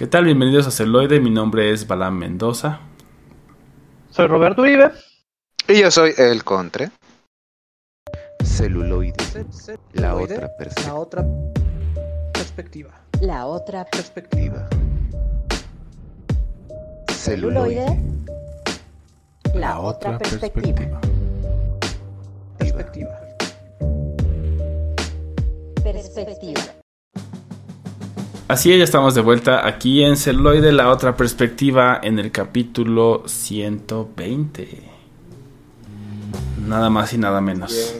¿Qué tal? Bienvenidos a Celoide. Mi nombre es Balán Mendoza. Soy Roberto Uribe. Y yo soy el Contre. Celuloide. La otra perspectiva. La otra perspectiva. La otra Perspectiva. celuloide. La otra perspectiva. Perspectiva. Perspectiva. Así es, ya estamos de vuelta aquí en Celoide, la otra perspectiva, en el capítulo 120. Nada más y nada menos.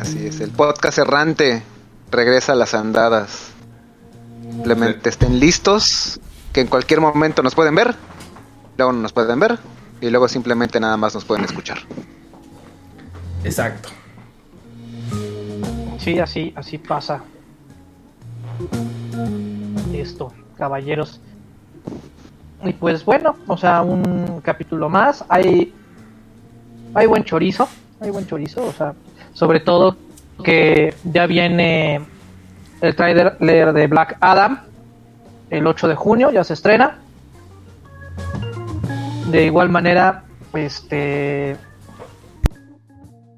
Así es, el podcast errante regresa a las andadas. Simplemente estén listos, que en cualquier momento nos pueden ver, luego no nos pueden ver, y luego simplemente nada más nos pueden escuchar. Exacto. Sí, así, así pasa. Esto, caballeros. Y pues bueno, o sea, un capítulo más. Hay, hay buen chorizo, hay buen chorizo, o sea, sobre todo que ya viene el trailer de Black Adam el 8 de junio, ya se estrena. De igual manera, este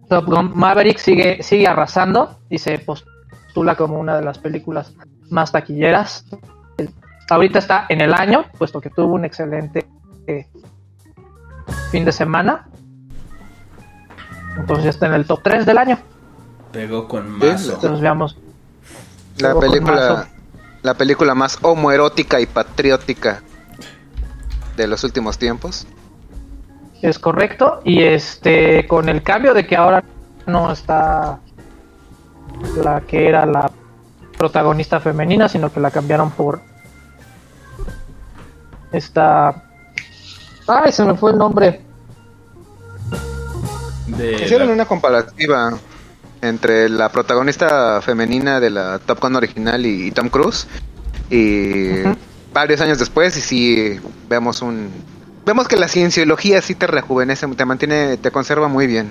Top Maverick sigue, sigue arrasando y se postula como una de las películas más taquilleras. Ahorita está en el año, puesto que tuvo un excelente eh, fin de semana. Entonces ya está en el top 3 del año. Pegó con mazo. Entonces veamos. La película, la película más homoerótica y patriótica de los últimos tiempos. Es correcto. Y este con el cambio de que ahora no está la que era la protagonista femenina, sino que la cambiaron por esta. Ay, se me fue el nombre. De Hicieron la- una comparativa entre la protagonista femenina de la Top Gun original y, y Tom Cruise. Y varios años después, y sí vemos un. Vemos que la cienciología sí te rejuvenece, te mantiene, te conserva muy bien.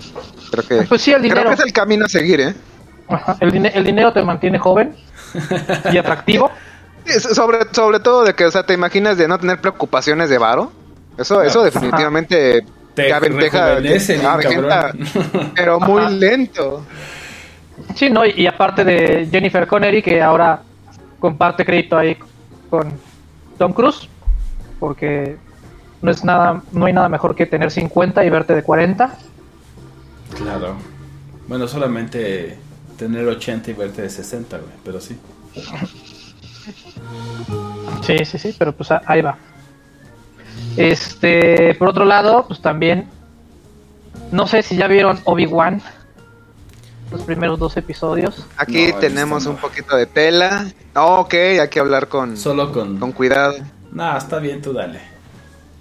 Creo que, Pues sí, el creo dinero. que es el camino a seguir, ¿eh? Ajá, el, dine- el dinero te mantiene joven y atractivo. Sobre, sobre todo de que, o sea, te imaginas de no tener preocupaciones de varo. Eso, eso definitivamente Te aventaja- cabrón. pero muy Ajá. lento. Sí, ¿no? Y, y aparte de Jennifer Connery, que ahora comparte crédito ahí con Tom Cruise, porque no es nada, no hay nada mejor que tener 50 y verte de 40. Claro. Bueno, solamente tener 80 y verte de 60, güey, pero sí. Sí, sí, sí, pero pues ahí va. Este, por otro lado, pues también, no sé si ya vieron Obi-Wan, los primeros dos episodios. Aquí No, tenemos un poquito de tela. Oh, ok, hay que hablar con, Solo con... con cuidado. Nah, está bien, tú dale.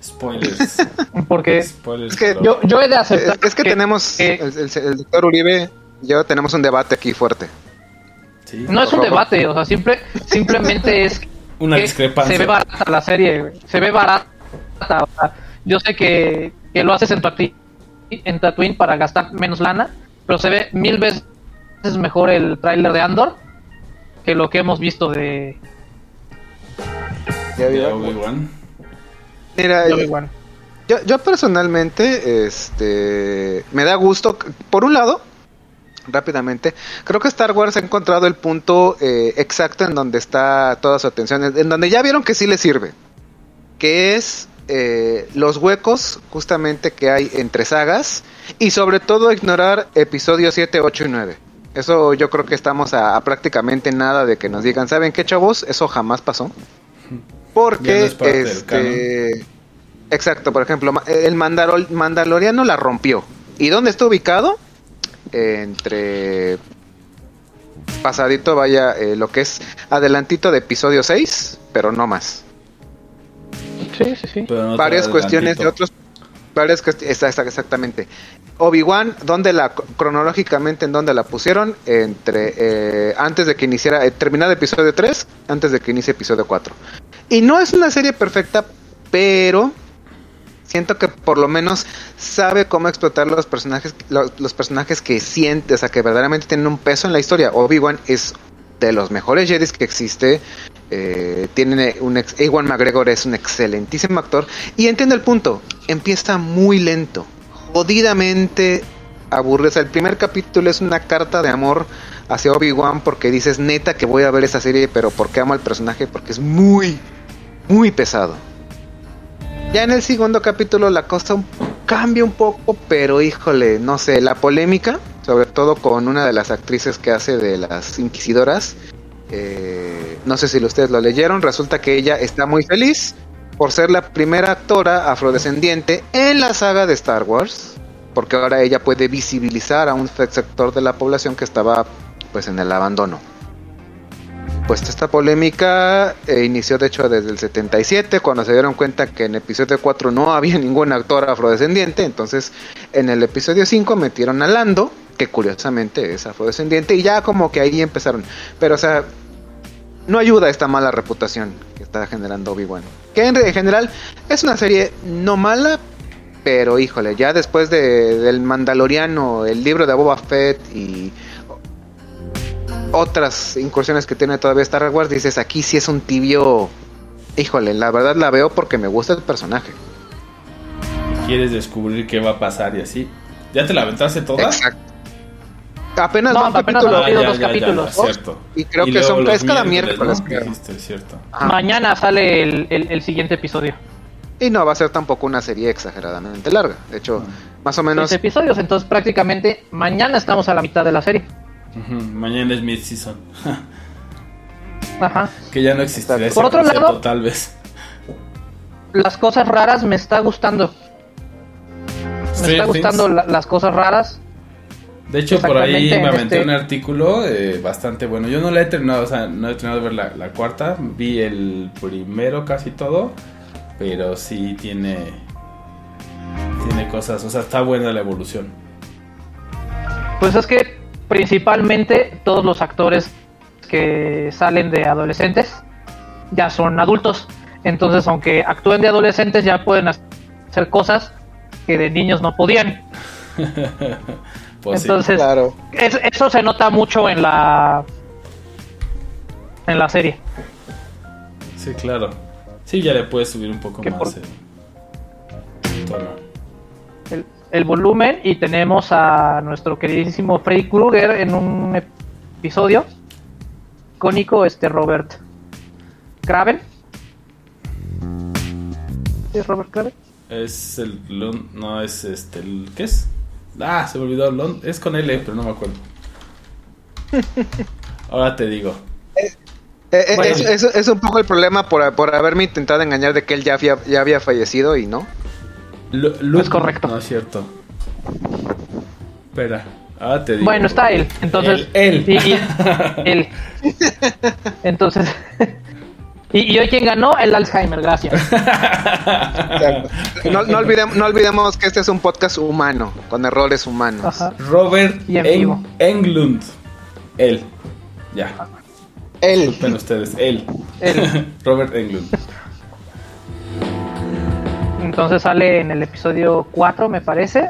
Spoilers. Porque Spoilers. Es que yo, yo he de aceptar es que, tenemos, que- el, el- el doctor Uribe yo tenemos un debate aquí fuerte. Sí. No es un debate, o sea, simple, simplemente es Una que discrepancia. Se ve barata la serie, güey. Se ve barata. o sea, yo sé que, que lo haces en Tatooine, en Tatooine para gastar menos lana, pero se ve mil veces mejor el tráiler de Andor que lo que hemos visto de, ¿Ya? Obi-Wan. Mira, yo, yo personalmente, este, me da gusto. Por un lado, rápidamente, creo que Star Wars ha encontrado el punto eh, exacto en donde está toda su atención, en donde ya vieron que sí le sirve, que es eh, los huecos justamente que hay entre sagas y sobre todo ignorar episodios 7, 8 y 9. Eso yo creo que estamos a, a prácticamente nada de que nos digan, ¿saben qué chavos? Eso jamás pasó. Porque, no es este... Exacto, por ejemplo, el Mandarol- Mandaloriano la rompió. ¿Y dónde está ubicado? Entre pasadito, vaya, eh, lo que es adelantito de episodio 6, pero no más. Sí, sí, sí. Pero no te varias cuestiones de otros varias cuest- esta- esta- exactamente Obi-Wan dónde la cronológicamente en dónde la pusieron entre eh, antes de que iniciara eh, terminado episodio 3 antes de que inicie episodio 4 y no es una serie perfecta pero siento que por lo menos sabe cómo explotar los personajes los, personajes que siente o sea que verdaderamente tienen un peso en la historia Obi-Wan es de los mejores Jedi que existe. Eh, tiene un ex, Ewan McGregor es un excelentísimo actor. Y entiendo el punto. Empieza muy lento. Jodidamente aburrido. O sea, el primer capítulo es una carta de amor hacia Obi-Wan porque dices neta que voy a ver esa serie, pero porque amo al personaje, porque es muy, muy pesado. Ya en el segundo capítulo la cosa cambia un poco, pero híjole, no sé, la polémica, sobre todo con una de las actrices que hace de las Inquisidoras, eh, no sé si ustedes lo leyeron, resulta que ella está muy feliz por ser la primera actora afrodescendiente en la saga de Star Wars, porque ahora ella puede visibilizar a un sector de la población que estaba pues en el abandono. Pues esta polémica eh, inició de hecho desde el 77, cuando se dieron cuenta que en episodio 4 no había ningún actor afrodescendiente, entonces en el episodio 5 metieron a Lando, que curiosamente es afrodescendiente, y ya como que ahí empezaron. Pero o sea, no ayuda esta mala reputación que está generando Obi-Wan. Que en, en general es una serie no mala, pero híjole, ya después de, del Mandaloriano, el libro de Boba Fett y otras incursiones que tiene todavía Star Wars, dices aquí sí es un tibio. Híjole, la verdad la veo porque me gusta el personaje. Quieres descubrir qué va a pasar y así. ¿Ya te la aventaste toda? Exacto. Apenas No, va un apenas capítulo. han habido dos capítulos. cierto. Y creo que son cada miércoles. Mañana sale el, el- el siguiente episodio. Y no va a ser tampoco una serie exageradamente larga. De hecho, más o menos. Seis episodios, entonces prácticamente mañana estamos a la mitad de la serie. Mañana es mid-season. Ajá. que ya no existirá ese Por otro concepto, lado- tal vez. Las cosas raras me está gustando. Me Stranger está gustando la- las cosas raras. De hecho, por ahí me en aventé este- un artículo eh, bastante bueno. Yo no la he terminado, o sea, no he terminado de ver la, la cuarta. Vi el primero casi todo, pero sí tiene tiene cosas, o sea, está buena la evolución. Pues es que principalmente todos los actores que salen de adolescentes ya son adultos. Entonces, aunque actúen de adolescentes, ya pueden hacer cosas que de niños no podían. Pues sí. Entonces, Claro. es- eso se nota mucho en la en la serie. Sí, claro. Sí, ya le puedes subir un poco más por- el tono. El, volumen y tenemos a nuestro queridísimo Freddy Krueger en un episodio icónico este Robert Craven ¿Sí ¿es Robert Craven? Es el Lon- no es este, el, ¿qué es? Ah, se me olvidó, Lon- es con L, pero no me acuerdo. Ahora te digo. Eh, eh, Bueno. es, es- es un poco el problema por, por haberme intentado engañar de que él ya había, ya había fallecido y no. Lu- Es correcto. No es cierto. Espera, ahora te digo. Bueno, está él. Entonces, Él. y- y- él. Entonces, y, y hoy quien ganó el Alzheimer, gracias. No, no, olvidemos, no olvidemos que este es un podcast humano, con errores humanos. Ajá. Robert Y en Eng- vivo. Englund. Él. Ya. Él. Disculpen ustedes. Él. Él. Robert Englund. Entonces sale en el episodio 4, me parece,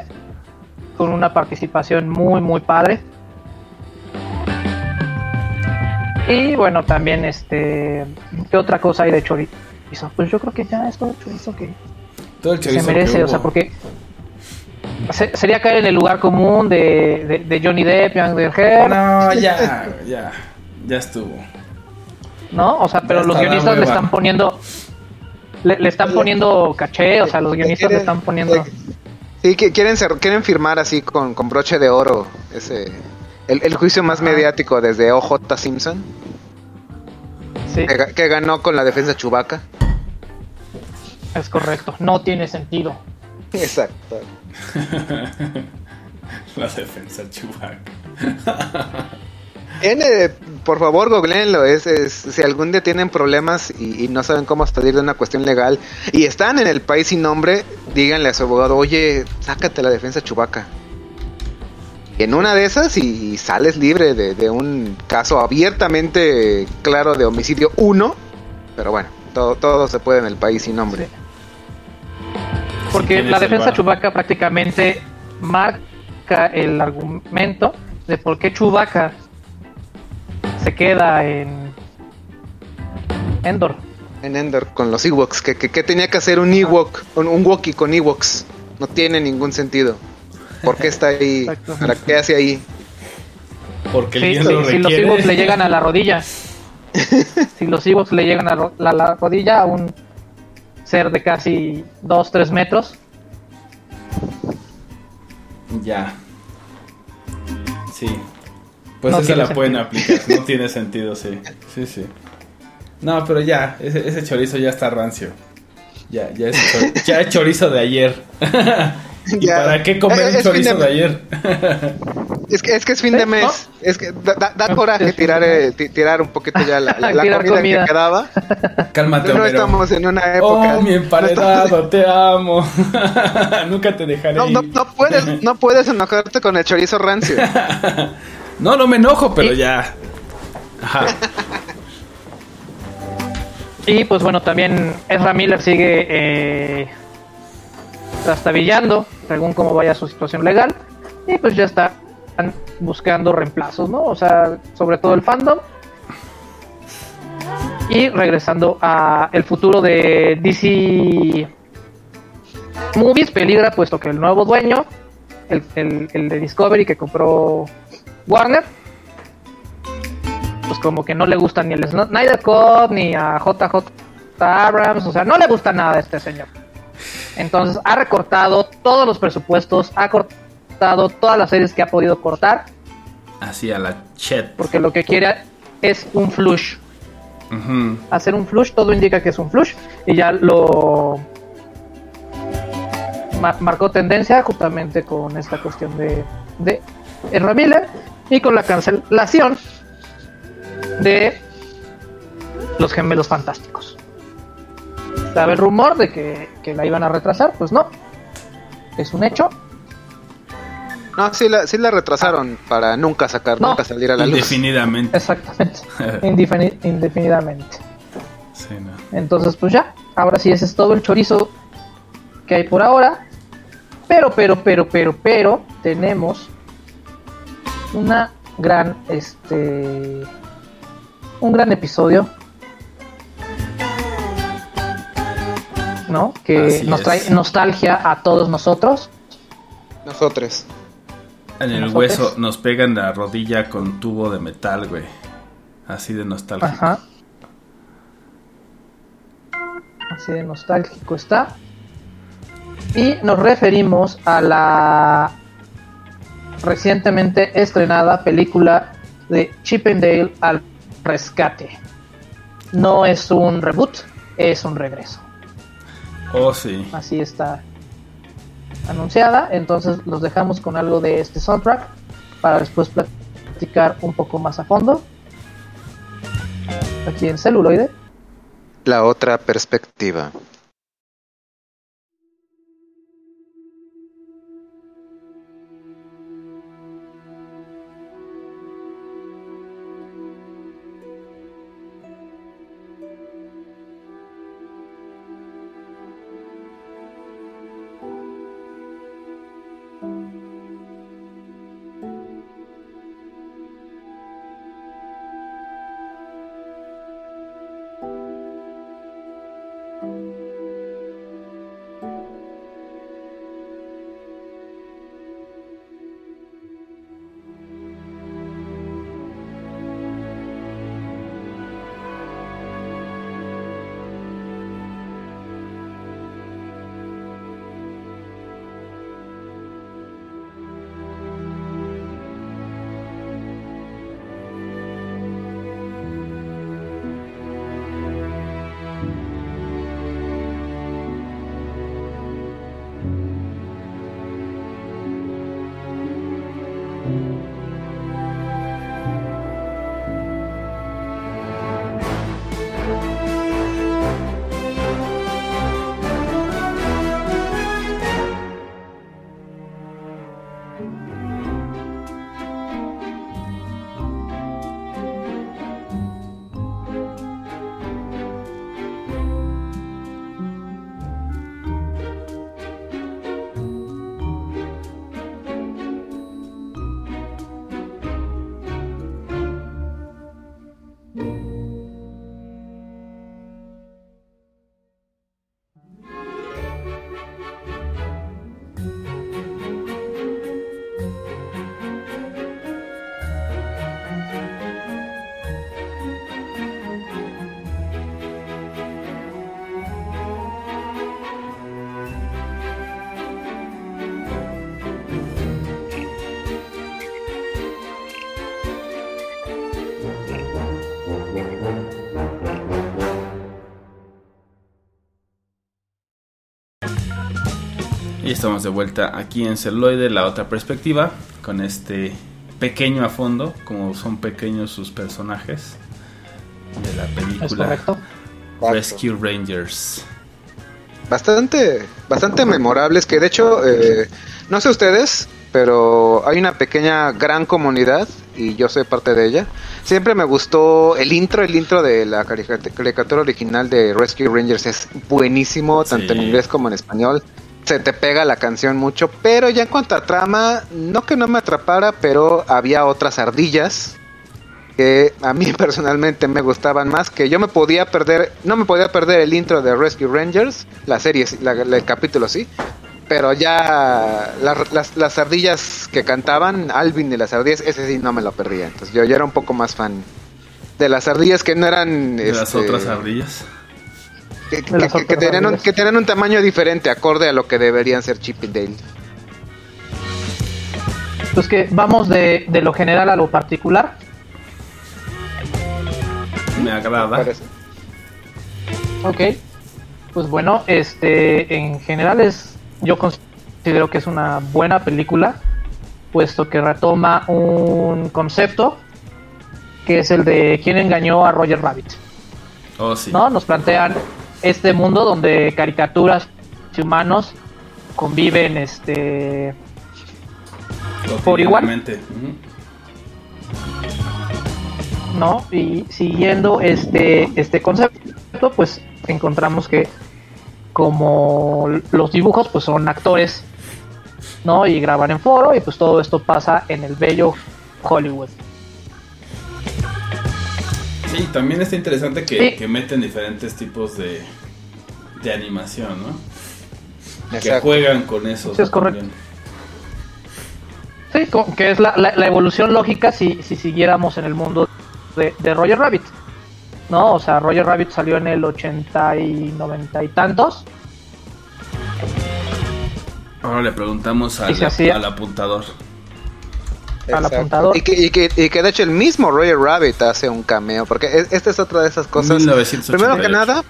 con una participación muy, muy padre. Y bueno, también, este, ¿qué otra cosa hay de chorizo? Pues yo creo que ya es todo el chorizo que Todo el se chorizo merece, que o sea, porque se- sería caer en el lugar común de, de, de Johnny Depp y Amber Heard, No, ya, ya. Ya estuvo. ¿no? O sea, pero los guionistas le están poniendo, le, le están poniendo caché, o sea, los guionistas le están poniendo... Sí, que quieren, ser- quieren firmar así con, con broche de oro ese el, el juicio más mediático desde OJ Simpson, Sí. que, que ganó con la defensa Chubaca. Es correcto, no tiene sentido. Exacto. La defensa Chewbacca. Tiene, por favor, googleenlo. Es, es- si algún día tienen problemas y, y no saben cómo salir de una cuestión legal y están en el país sin nombre, díganle a su abogado, oye, sácate la defensa Chubaca. Y en una de esas y, sales libre de, de un caso abiertamente claro de homicidio 1. Pero bueno, todo, todo se puede en el país sin nombre. Porque la defensa. Chewbacca prácticamente marca el argumento de por qué Chewbacca se queda en Endor. En Endor con los Ewoks. Que, que, que tenía que hacer un Ewok, un, un Wookiee con Ewoks. No tiene ningún sentido. ¿Por qué está ahí? ¿Para qué hace ahí? Porque el Sí, si, lo si los. Ewoks le llegan a la rodilla. si los Ewoks le llegan a la, la rodilla a un ser de casi 2-3 metros. Ya. Sí. Pues No esa la pueden sentido. aplicar. No tiene sentido, sí. Sí, sí. No, pero ya. Ese, ese chorizo ya está rancio. Ya, ya es, chor- ya es chorizo de ayer. ¿Y Ya. para qué comer Eh, un chorizo de- de ayer? Es que, es que es fin de ¿Sí? mes. Es que da, da- da coraje tirar, eh, ti- tirar un poquito ya la, la- la comida, comida. que quedaba. Cálmate, No Homero. estamos en una época. Oh, mi emparedado, te amo. Nunca te dejaré No, no, no puedes, no puedes enojarte con el chorizo rancio. No, no me enojo, pero Sí. ya. Ajá. Y pues bueno, también Ezra Miller sigue eh, trastabillando según cómo vaya su situación legal. Y pues ya están buscando reemplazos, ¿no? O sea, sobre todo el fandom. Y regresando a el futuro de DC Movies, peligra puesto que el nuevo dueño, el, el- el de Discovery que compró Warner, pues como que no le gusta ni el Snyder Cut ni a JJ Abrams, o sea, no le gusta nada a este señor. Entonces ha recortado todos los presupuestos, ha cortado todas las series que ha podido cortar, Así a la chet. porque lo que quiere es un flush. Hacer un flush, todo indica que es un flush, y ya lo ma- marcó tendencia justamente con esta cuestión de, de Ezra Miller y con la cancelación de los gemelos fantásticos. Estaba el rumor de que, que la iban a retrasar, pues no. Es un hecho. No, sí la, sí la retrasaron para nunca sacar, No. nunca salir a la luz. Indefinidamente. Exactamente. Indefini- indefinidamente. Sí, no. Entonces, pues ya. Ahora sí, ese es todo el chorizo que hay por ahora. Pero, pero, pero, pero, pero, tenemos una gran, este, un gran episodio. ¿No? Que Así nos trae es. nostalgia a todos nosotros. Nosotros. En el Nosotros. hueso nos pegan la rodilla con tubo de metal, güey. Así de nostálgico. Ajá. Así de nostálgico está. Y nos referimos a la recientemente estrenada película de Chip and Dale al rescate. No es un reboot, es un regreso. Oh, sí. Así está anunciada. Entonces los dejamos con algo de este soundtrack para después platicar un poco más a fondo. Aquí en celuloide. La otra perspectiva. Y estamos de vuelta aquí en Celoide, la otra perspectiva, con este pequeño a fondo, como son pequeños sus personajes de la película. Rescue Rangers. bastante, bastante memorables que de hecho, eh, no sé ustedes, pero hay una pequeña gran comunidad y yo soy parte de ella. Siempre me gustó el intro, el intro de la caricat- caricatura original de Rescue Rangers es buenísimo, tanto en inglés como en español. Se te pega la canción mucho, pero ya en cuanto a trama, no que no me atrapara, pero había otras ardillas que a mí personalmente me gustaban más, que yo me podía perder, no me podía perder el intro de Rescue Rangers, la serie, la- la- el capítulo sí, pero ya la- las, las ardillas que cantaban, Alvin y las ardillas, ese sí no me lo perdía, entonces yo ya era un poco más fan de las ardillas que no eran... De las este, otras ardillas. Que, que- que tenían un, ardillas. que tenían un tamaño diferente, acorde a lo que deberían ser Chip y Dale. Pues que vamos de, de lo general a lo particular. Me agrada. Ok. Pues bueno, este, en general es, yo considero que es una buena película, puesto que retoma un concepto que es el de quién engañó a Roger Rabbit. Oh, sí. ¿no? Nos plantean este mundo donde caricaturas y humanos conviven, este, por igual. ¿no? Y siguiendo este, este concepto, pues encontramos que como los dibujos pues son actores, ¿no? Y graban en foro y pues todo esto pasa en el bello Hollywood. Sí, también está interesante que, Sí. que meten diferentes tipos de, de animación, ¿no? Que juegan con eso. Sí, es correcto. Sí, que es la, la- la evolución lógica si, si siguiéramos en el mundo de, de Roger Rabbit. ¿No? O sea, Roger Rabbit salió en el 80 y 90 y tantos. Ahora le preguntamos al, al apuntador. Al apuntador. Y que, y, que, y que de hecho el mismo Roger Rabbit hace un cameo, porque es- esta es otra de esas cosas. 1988. Primero que nada,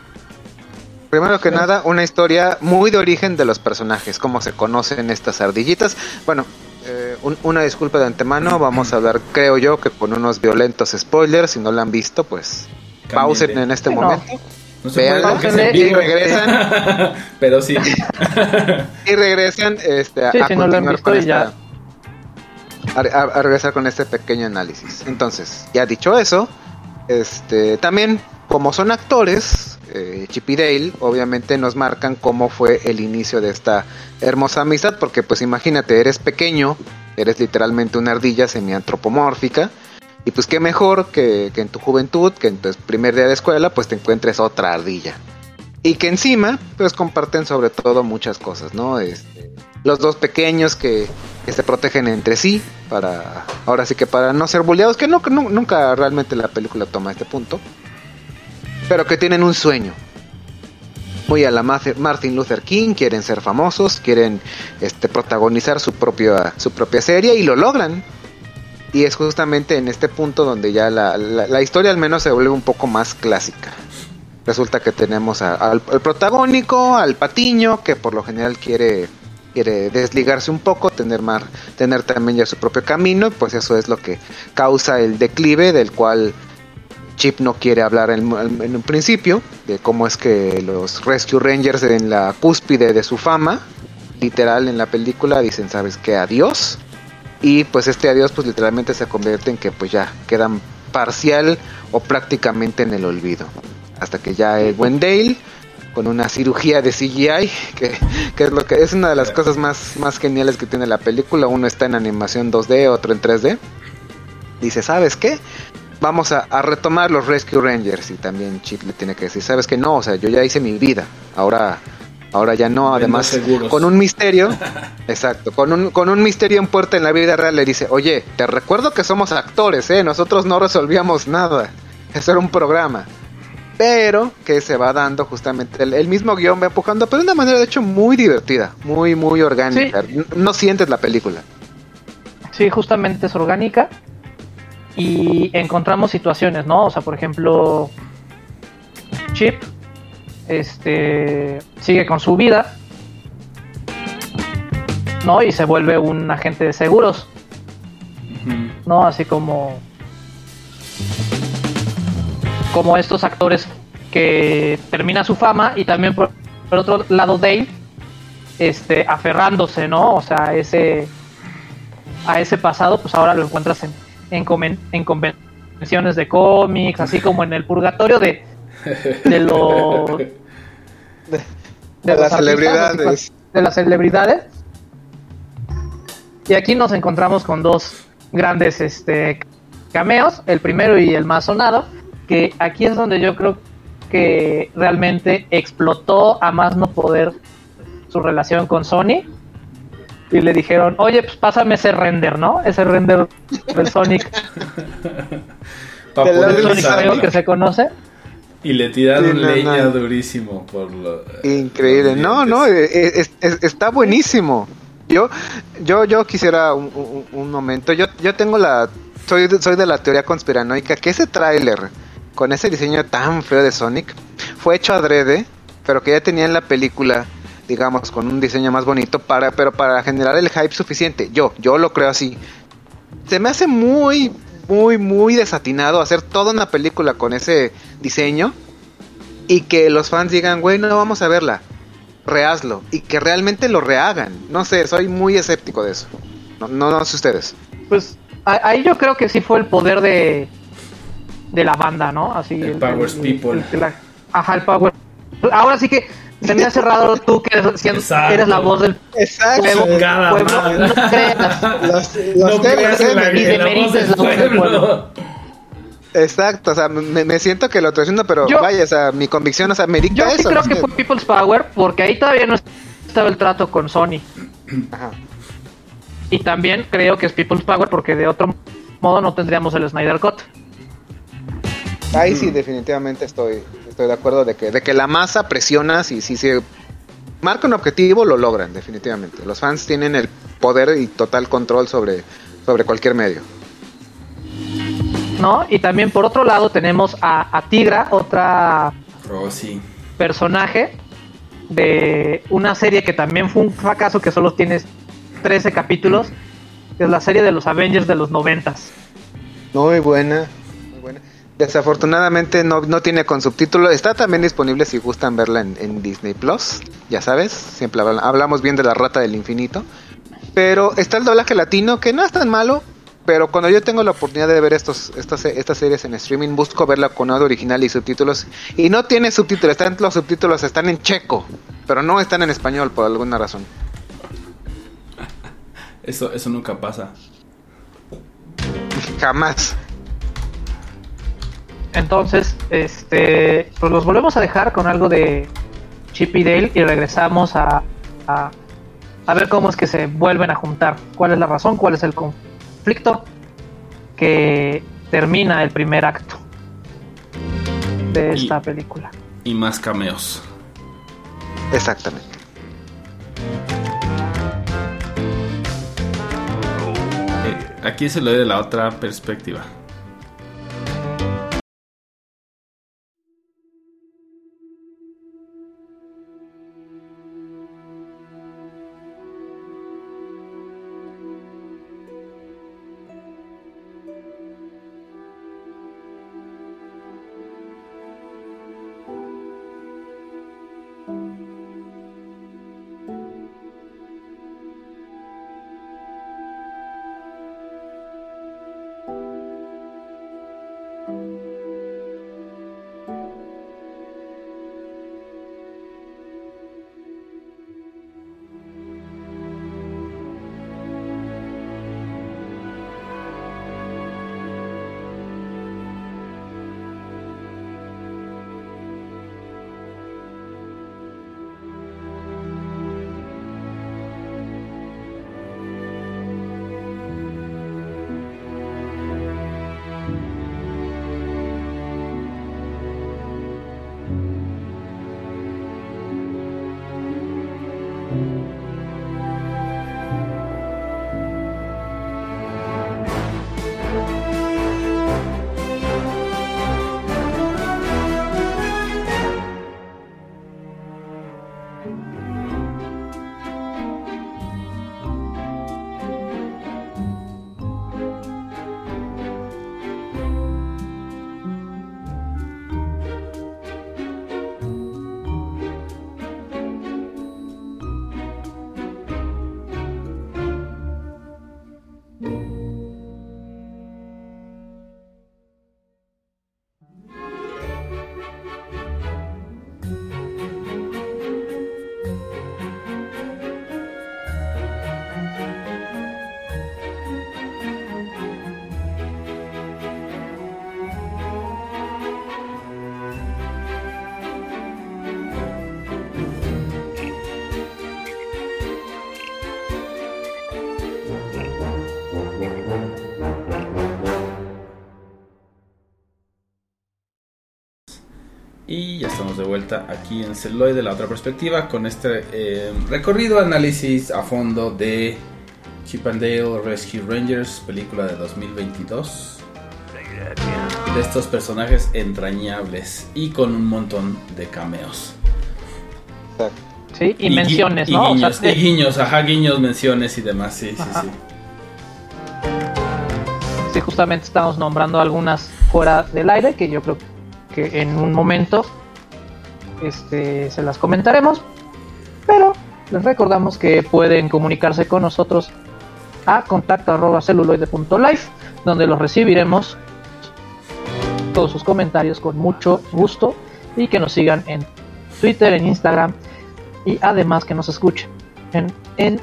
primero que nada, una historia muy de origen de los personajes, cómo se conocen estas ardillitas. Bueno, eh, un- una disculpa de antemano, vamos a hablar, creo yo, que con unos violentos spoilers, si no la han visto, pues pausen en este Sí, momento No y regresan. Pero sí. y regresan este, a, Sí, a si no lo han continuar visto con ya. A- a regresar con este pequeño análisis. Entonces, ya dicho eso, este también como son actores, eh, Chip y Dale obviamente nos marcan cómo fue el inicio de esta hermosa amistad, porque pues imagínate, eres pequeño, eres literalmente una ardilla semiantropomórfica, y pues qué mejor que, que en tu juventud, que en tu primer día de escuela, pues te encuentres otra ardilla. Y que encima, pues comparten sobre todo muchas cosas, ¿no? Este, los dos pequeños que, que se protegen entre sí, para, ahora sí que para no ser bulleados, que no, nunca realmente la película toma este punto, pero que tienen un sueño. Muy a la Martin Luther King, quieren ser famosos, quieren este, protagonizar su propia, su propia serie y lo logran. Y es justamente en este punto donde ya la, la- historia al menos se vuelve un poco más clásica. Resulta que tenemos al, al protagónico, al patiño, que por lo general quiere, quiere desligarse un poco, tener, mar, tener también ya su propio camino, pues eso es lo que causa el declive del cual Chip no quiere hablar en, un principio, de cómo es que los Rescue Rangers en la cúspide de su fama, literal en la película, dicen, ¿sabes qué? Adiós. Y pues este adiós pues literalmente se convierte en que pues ya quedan parcial o prácticamente en el olvido. Hasta que ya el con una cirugía de CGI, que, que es lo que es una de las cosas más, más geniales que tiene la película. Uno está en animación 2D, otro en 3D. Dice, ¿sabes qué? Vamos a, a retomar los Rescue Rangers. Y también Chip le tiene que decir, ¿sabes qué? No, o sea, yo ya hice mi vida. Ahora, ahora ya no. Además, con un misterio. Exacto, con un, con un misterio en puerta en la vida real le dice, oye, te recuerdo que somos actores, ¿eh? Nosotros no resolvíamos nada. Eso era un programa. Pero que se va dando justamente, el, el mismo guion va empujando, pero de una manera de hecho muy divertida, muy, muy orgánica. No sientes la película. Sí, justamente es orgánica. Y encontramos situaciones, ¿no? O sea, por ejemplo, Chip este, sigue con su vida. ¿no? Y se vuelve un agente de seguros. ¿no? Así como como estos actores que termina su fama y también por, por otro lado Dave este aferrándose, ¿no? O sea, a ese a ese pasado, pues ahora lo encuentras en en, comen- en convenciones de cómics, así como en el purgatorio de de los De de las celebridades. de las celebridades. Y aquí nos encontramos con dos grandes este, cameos, el primero y el más sonado, que aquí es donde yo creo que realmente explotó a más no poder su relación con Sony. Y le dijeron, oye, pues pásame ese render, ¿no? Ese render del Sonic, Del Sonic feo que se conoce. Y le tiraron Sí, no, leña no. durísimo por lo. Increíble. los No, no, eh, es- es- está buenísimo. Yo, yo, yo quisiera un, un- un momento. Yo, yo tengo la, soy, de- soy de la teoría conspiranoica que ese tráiler con ese diseño tan feo de Sonic fue hecho adrede, pero que ya tenía en la película, digamos, con un diseño más bonito para, pero para generar el hype suficiente. Yo, yo lo creo así. Se me hace muy, muy, muy desatinado hacer toda una película con ese diseño y que los fans digan, güey, no vamos a verla, rehazlo, y que realmente lo rehagan. No sé, soy muy escéptico de eso. No, no, no sé ustedes. Pues ahí yo creo que sí fue el poder de, de la banda, ¿no? Así El Powers People. el- la- ajá, el Power. Ahora sí que se me hace raro tú que eres, siendo- eres la voz del Exacto. pueblo. Pueblo, madre. no creas. Los, No los creas en la, y la voz del la voz del pueblo. Exacto, o sea, me, me siento que lo estoy haciendo, pero Yo- vaya, o sea, mi convicción, o sea, me dicta Yo sí eso. creo no que sé. fue People's Power porque ahí todavía no estaba el trato con Sony. Ajá. Y también creo que es People's Power porque de otro modo no tendríamos el Snyder Cut. Ahí sí, definitivamente estoy, estoy de acuerdo de que, de que la masa presiona, si, si se marca un objetivo, lo logran, definitivamente. Los fans tienen el poder y total control sobre, sobre cualquier medio. ¿No? Y también por otro lado tenemos a, a Tigra, otra Rosy. personaje de una serie que también fue un fracaso que solo tiene 13 capítulos, que es la serie de los Avengers de los noventas. Muy buena. Desafortunadamente no, no tiene con subtítulo. Está también disponible si gustan verla en, en Disney Plus. Ya sabes, siempre habla- hablamos bien de la rata del infinito. Pero está el doblaje latino, que no es tan malo. Pero cuando yo tengo la oportunidad de ver estos, estas, estas series en streaming, busco verla con audio original y subtítulos. Y no tiene subtítulos, están, los subtítulos están en checo, pero no están en español por alguna razón. Eso, eso nunca pasa. Jamás. Entonces, este, pues los volvemos a dejar con algo de Chip y Dale y regresamos a, a, a ver cómo es que se vuelven a juntar. ¿Cuál es la razón? ¿Cuál es el conflicto que termina el primer acto de Y- esta película? Y más cameos. Exactamente. Eh, aquí se lo doy de la otra perspectiva. Y ya estamos de vuelta aquí en Celuloid de la otra perspectiva con este eh, recorrido análisis a fondo de Chip and Dale Rescue Rangers, película de 2022. De estos personajes entrañables y con un montón de cameos. Sí, y, menciones, y ¿no? O sea, Guiños, y guiños, ajá, guiños, menciones y demás, sí, sí, sí. Sí, justamente estamos nombrando algunas fuera del aire que yo creo que en un momento este, se las comentaremos. Pero les recordamos que pueden comunicarse con nosotros a contacto celuloide.life, donde los recibiremos todos sus comentarios con mucho gusto y que nos sigan en Twitter, en Instagram y además que nos escuchen en, en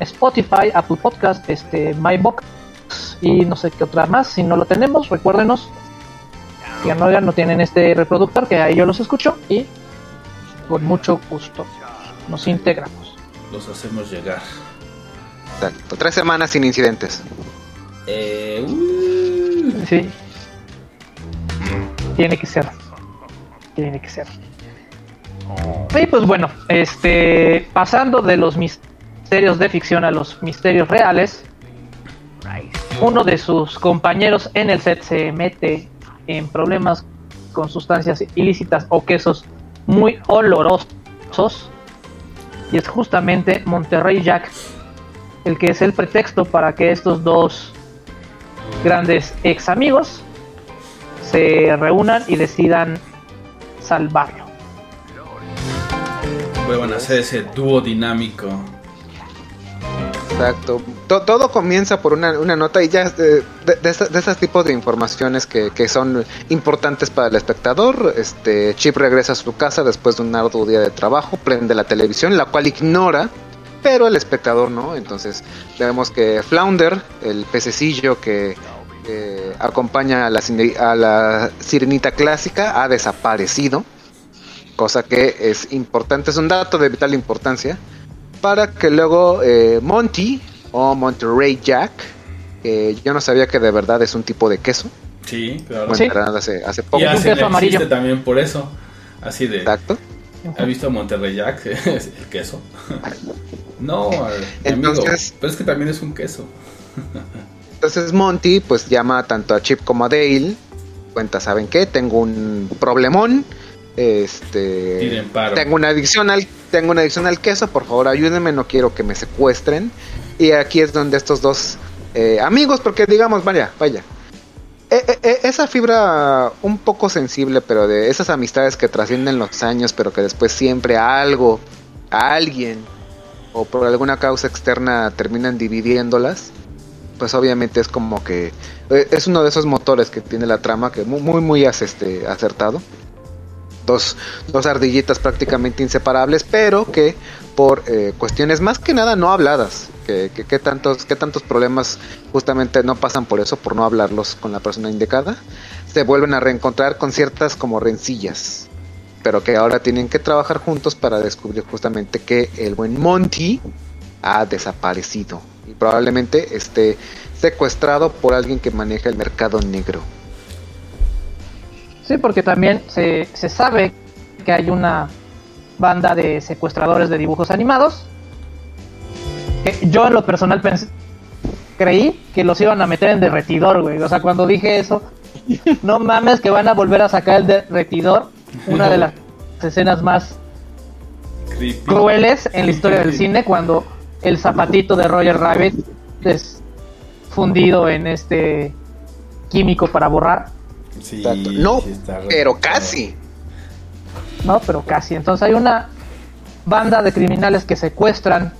Spotify, Apple Podcast, este, MyBox y no sé qué otra más. Si no lo tenemos, recuérdenos. No, ya no tienen este reproductor, que ahí yo los escucho y con mucho gusto nos integramos. Los hacemos llegar. Exacto. Tres semanas sin incidentes. Eh, uh, Sí. Tiene que ser. Tiene que ser. Y pues bueno, este pasando de los misterios de ficción a los misterios reales, uno de sus compañeros en el set se mete en problemas con sustancias ilícitas o quesos muy olorosos y es justamente Monterrey Jack el que es el pretexto para que estos dos grandes ex amigos se reúnan y decidan salvarlo. vuelvan a hacer ese dúo dinámico. Exacto. To- todo comienza por una, nota y ya de, de, tipos de informaciones que, son importantes para el espectador. Este Chip regresa a su casa después de un arduo día de trabajo, prende la televisión, la cual ignora, pero el espectador no. Entonces vemos que Flounder, el pececillo que acompaña a la, a la sirenita clásica, ha desaparecido. Cosa que es importante, es un dato de vital importancia para que luego eh, Monty o Monterey Jack, que yo no sabía que de verdad es un tipo de queso, Sí, claro. Sí. hace, hace poco. Y un hacen queso amarillo. también por eso. Así de. Exacto. ¿Has visto a Monterrey Jack? el queso. no, mi amigo. Entonces- Pero es que también es un queso. Entonces Monty pues llama tanto a Chip como a Dale, cuenta, ¿saben qué? Tengo un problemón, este, tengo una adicción al, tengo una adicción al queso, por favor ayúdenme, no quiero que me secuestren. Y aquí es donde estos dos eh, amigos, porque digamos, vaya, vaya, Eh, eh, esa fibra un poco sensible, pero de esas amistades que trascienden los años, pero que después siempre algo, a alguien, o por alguna causa externa terminan dividiéndolas, pues obviamente es como que es uno de esos motores que tiene la trama que muy muy, este, acertado. Dos, dos ardillitas prácticamente inseparables, pero que por eh, cuestiones más que nada no habladas, que, que, que tantos, que tantos problemas justamente no pasan por eso, por no hablarlos con la persona indicada, se vuelven a reencontrar con ciertas como rencillas, pero que ahora tienen que trabajar juntos para descubrir justamente que el buen Monty ha desaparecido y probablemente esté secuestrado por alguien que maneja el mercado negro. Sí, porque también se, se sabe que hay una banda de secuestradores de dibujos animados. Que yo en lo personal pensé, creí que los iban a meter en derretidor, güey. O sea, cuando dije eso, no mames que van a volver a sacar el derretidor. Una de las escenas más Creepy. crueles en la historia del cine cuando el zapatito de Roger Rabbit es fundido en este químico para borrar. Sí, no, sí pero casi. No, pero casi. Entonces hay una banda de criminales que secuestran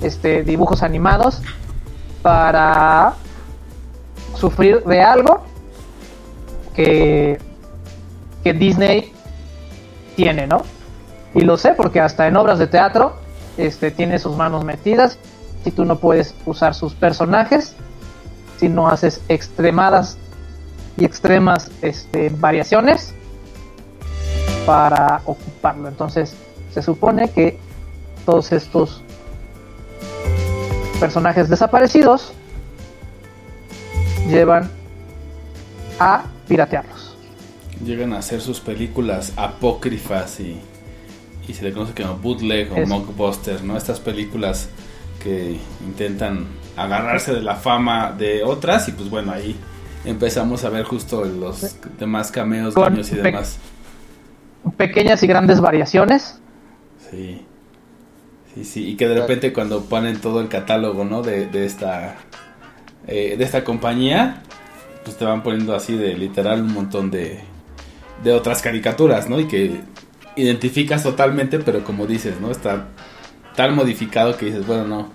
este dibujos animados para sufrir de algo que, que Disney tiene, ¿no? Y lo sé porque hasta en obras de teatro este, tiene sus manos metidas y tú no puedes usar sus personajes si no haces extremadas y extremas este, variaciones para ocuparlo. Entonces, se supone que todos estos personajes desaparecidos llevan a piratearlos. llegan a hacer sus películas apócrifas y, y se le conoce como bootleg o mockbuster, ¿no? Estas películas que intentan agarrarse de la fama de otras y pues bueno, ahí empezamos a ver justo los demás cameos, guiños y pe- demás. Pequeñas y grandes variaciones. Sí. Sí, sí, y que de repente cuando ponen todo el catálogo, ¿no? De, de esta eh, de esta compañía, pues te van poniendo así de literal un montón de de otras caricaturas, ¿no? Y que identificas totalmente, pero como dices, ¿no? Está tan modificado que dices, bueno, no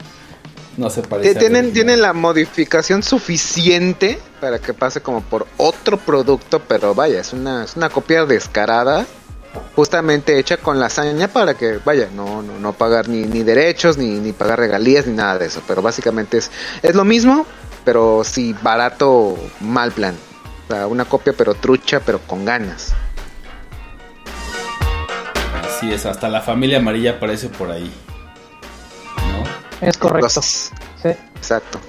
no se parece. Tienen la modificación suficiente para que pase como por otro producto, pero vaya, es una, es una copia descarada, justamente hecha con la hazaña para que, vaya, no, no, no pagar ni, ni derechos, ni, ni pagar regalías, ni nada de eso, pero básicamente es, es lo mismo, pero sí barato, mal plan. O sea, una copia pero trucha, pero con ganas. Así es, hasta la familia amarilla aparece por ahí. Es correcto. Cosas. Sí. Exacto.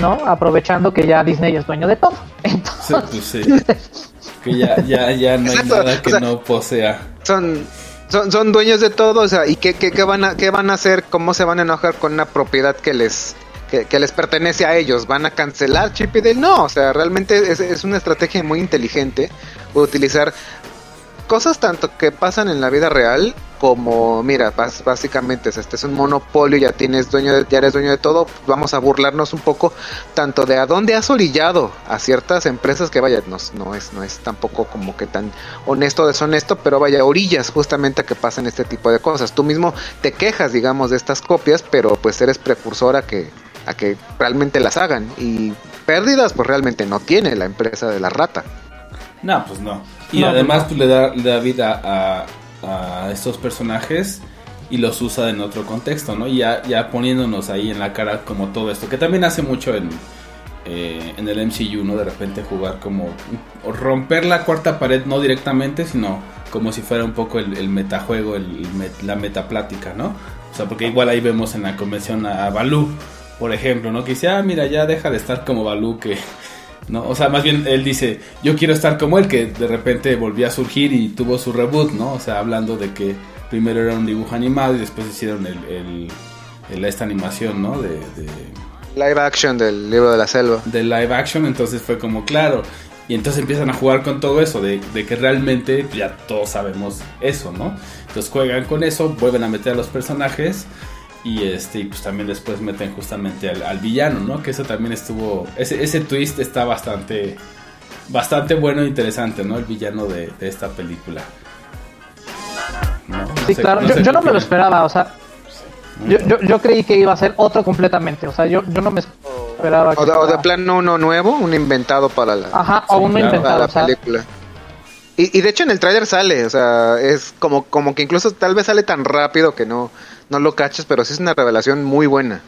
¿No? Aprovechando que ya Disney es dueño de todo. Sí, Entonces, pues sí. Que ya, ya, ya no hay Exacto, nada que o sea- no posea. son son, son dueños de todo, o sea, ¿y qué, qué, qué van a, qué van a hacer? ¿Cómo se van a enojar con una propiedad que les que, que les pertenece a ellos? ¿Van a cancelar Chip y Dale? No, o sea, realmente es, es una estrategia muy inteligente utilizar cosas tanto que pasan en la vida real como, mira, básicamente es, este es un monopolio, ya tienes dueño de, ya eres dueño de todo, vamos a burlarnos un poco tanto de a dónde has orillado a ciertas empresas que vaya, no, no es, no es tampoco como que tan honesto o deshonesto, pero vaya, orillas justamente a que pasen este tipo de cosas. Tú mismo te quejas, digamos, de estas copias, pero pues eres precursor a que, a que realmente las hagan. Y pérdidas, pues realmente no tiene la empresa de la rata. No, pues no. Y No, además no. pues, le, da, le da vida a, a estos personajes y los usa en otro contexto, ¿no? Ya, ya poniéndonos ahí en la cara como todo esto, que también hace mucho en, eh, en el MCU, ¿no? De repente jugar como... romper la cuarta pared, no directamente, sino como si fuera un poco el, metajuego, el, la metaplática, ¿no? O sea, porque igual ahí vemos en la convención a, a Balú, por ejemplo, ¿no? Que dice, ah, mira, ya deja de estar como Balú, que... ¿no? O sea, más bien él dice, yo quiero estar como él, que de repente volvió a surgir y tuvo su reboot, ¿no? O sea, hablando de que primero era un dibujo animado y después hicieron el, el- el- esta animación, ¿no? De, de, Live action del libro de la selva. de live action, entonces fue como claro. Y entonces empiezan a jugar con todo eso, de, de que realmente ya todos sabemos eso, ¿no? Entonces juegan con eso, vuelven a meter a los personajes y este y pues también después meten justamente al, al villano, ¿no? Que eso también estuvo, ese, ese twist está bastante, bastante bueno e interesante, ¿no? El villano de, de esta película. No, no sí, sé- claro. no yo yo no me lo esperaba, o sea, yo, yo, yo creí que iba a ser otro completamente. O sea, yo, yo no me esperaba. O que de, o de plano uno nuevo, uno inventado para la, Ajá, o uno claro. para inventado. la o sea, película. Y, y de hecho en el tráiler sale, o sea, es como, como que incluso tal vez sale tan rápido que no, no lo cachas, pero sí es una revelación muy buena.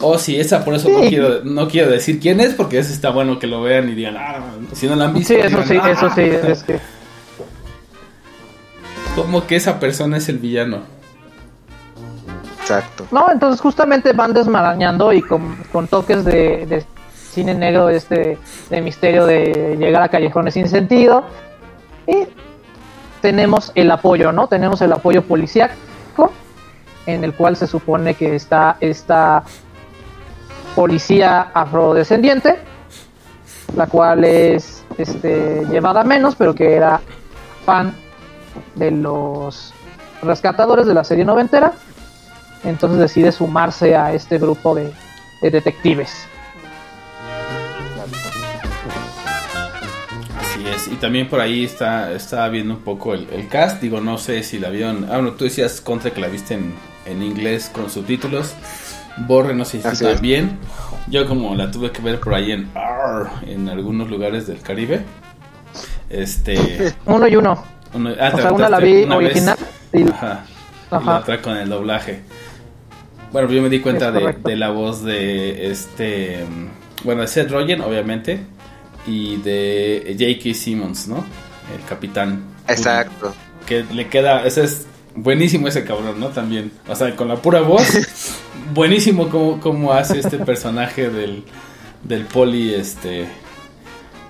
Oh, sí, esa por eso no quiero, no quiero decir quién es, porque ese está bueno que lo vean y digan, ah, si no la han visto. sí, eso digan, sí, "Ah, eso sí. Es que, ¿Cómo que esa persona es el villano? Exacto. No, entonces justamente van desmarañando y con, con toques de, de cine negro, este de misterio de llegar a callejones sin sentido. Y tenemos el apoyo, ¿no? Tenemos el apoyo en el cual se supone que está esta policía afrodescendiente, la cual es este, llevada menos, pero que era fan de los rescatadores de la serie noventera entonces decide sumarse a este grupo de detectives. Así es, y también por ahí está, está viendo un poco el, el cast, digo, no sé si la vieron, ah, bueno, tú decías contra que la viste en, en inglés con subtítulos, Borre no sé si Así tú es. también, yo como la tuve que ver por ahí en en algunos lugares del Caribe, este... Uno y uno. uno- ah, O te sea, una la vi una vez. original y- Ajá. y Ajá. la otra con el doblaje. Bueno, yo me di cuenta de, de la voz de este. mm, Bueno, de Seth Rogen, obviamente. Y de J.K. Simmons, ¿no? El capitán. Exacto. Que le queda. Ese es buenísimo ese cabrón, ¿no? También. O sea, con la pura voz. buenísimo como, como hace este personaje del, del poli, este.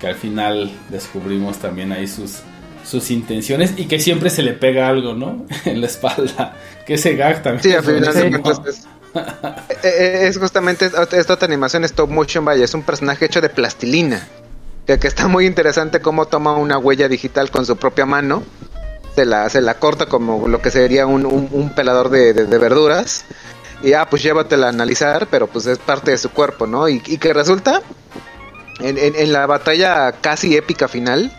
que al final descubrimos también ahí sus, sus intenciones y que siempre se le pega algo, ¿no? en la espalda. Que ese gag también. Sí, al final de buenísimo. cuentas es, eh, eh, es justamente esta esta animación stop motion, vaya, es un personaje hecho de plastilina. Que, que está muy interesante cómo toma una huella digital con su propia mano. Se la, se la corta como lo que sería un, un- un pelador de, de- de verduras. Y ah, pues llévatela a analizar, pero pues es parte de su cuerpo, ¿no? Y, y que resulta, en, en- en la batalla casi épica final,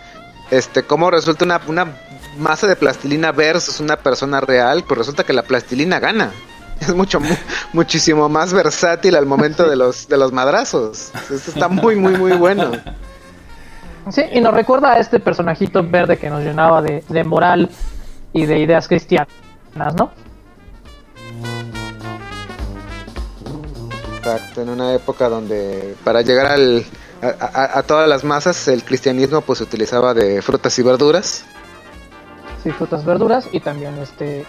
este, cómo resulta una, una masa de plastilina versus una persona real, pues resulta que la plastilina gana. Es mucho, mu- muchísimo más versátil al momento de los, de los madrazos. Esto está muy, muy, muy bueno. Sí, y nos recuerda a este personajito verde que nos llenaba de, de moral y de ideas cristianas, ¿no? Exacto, en una época donde para llegar al, a, a- a todas las masas el cristianismo pues se utilizaba de frutas y verduras. Sí, frutas, verduras y también este...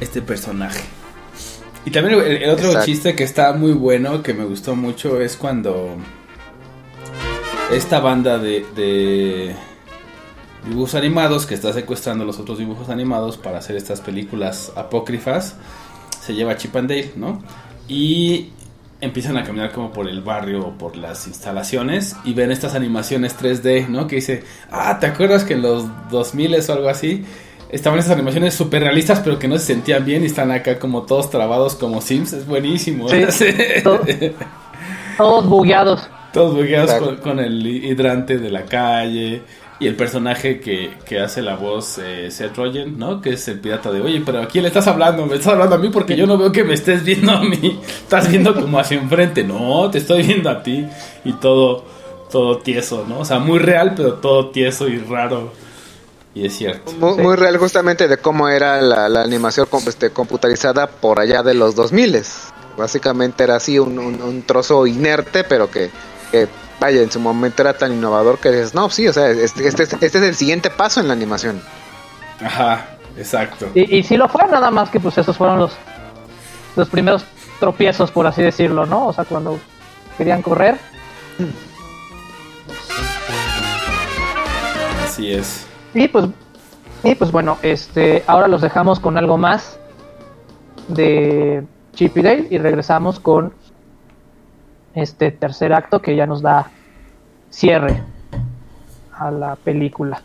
este personaje. Y también el, el otro Exacto. chiste que está muy bueno, que me gustó mucho, es cuando esta banda de, de dibujos animados que está secuestrando los otros dibujos animados para hacer estas películas apócrifas, se lleva a Chip and Dale, ¿no? Y empiezan a caminar como por el barrio o por las instalaciones y ven estas animaciones 3D, ¿no? Que dice, ah, ¿te acuerdas que en los 2000 o algo así? Estaban esas animaciones súper realistas pero que no se sentían bien y están acá como todos trabados como Sims, es buenísimo. Sí, todo- Todos bugueados. Todos bugueados con, con el hidrante de la calle y el personaje que, que hace la voz eh, Seth Rogen, ¿no? Que es el pirata de, oye, pero ¿a quién le estás hablando? ¿Me estás hablando a mí? Porque yo no veo que me estés viendo a mí. Estás viendo como hacia enfrente. No, te estoy viendo a ti. Y todo, todo tieso, ¿no? O sea, muy real, pero todo tieso y raro. Y es cierto. Muy, Sí. muy real justamente de cómo era la, la animación este, computarizada por allá de los 2000 Básicamente era así un, un- un trozo inerte, pero que, que, vaya, en su momento era tan innovador que dices, no, sí, o sea, este, este, es- este es el siguiente paso en la animación. Ajá, exacto. Y, y sí lo fue, nada más que pues esos fueron los, los primeros tropiezos, por así decirlo, ¿no? O sea, cuando querían correr. Así es. Y pues, y pues bueno, este, ahora los dejamos con algo más de Chip y Dale y regresamos con este tercer acto que ya nos da cierre a la película.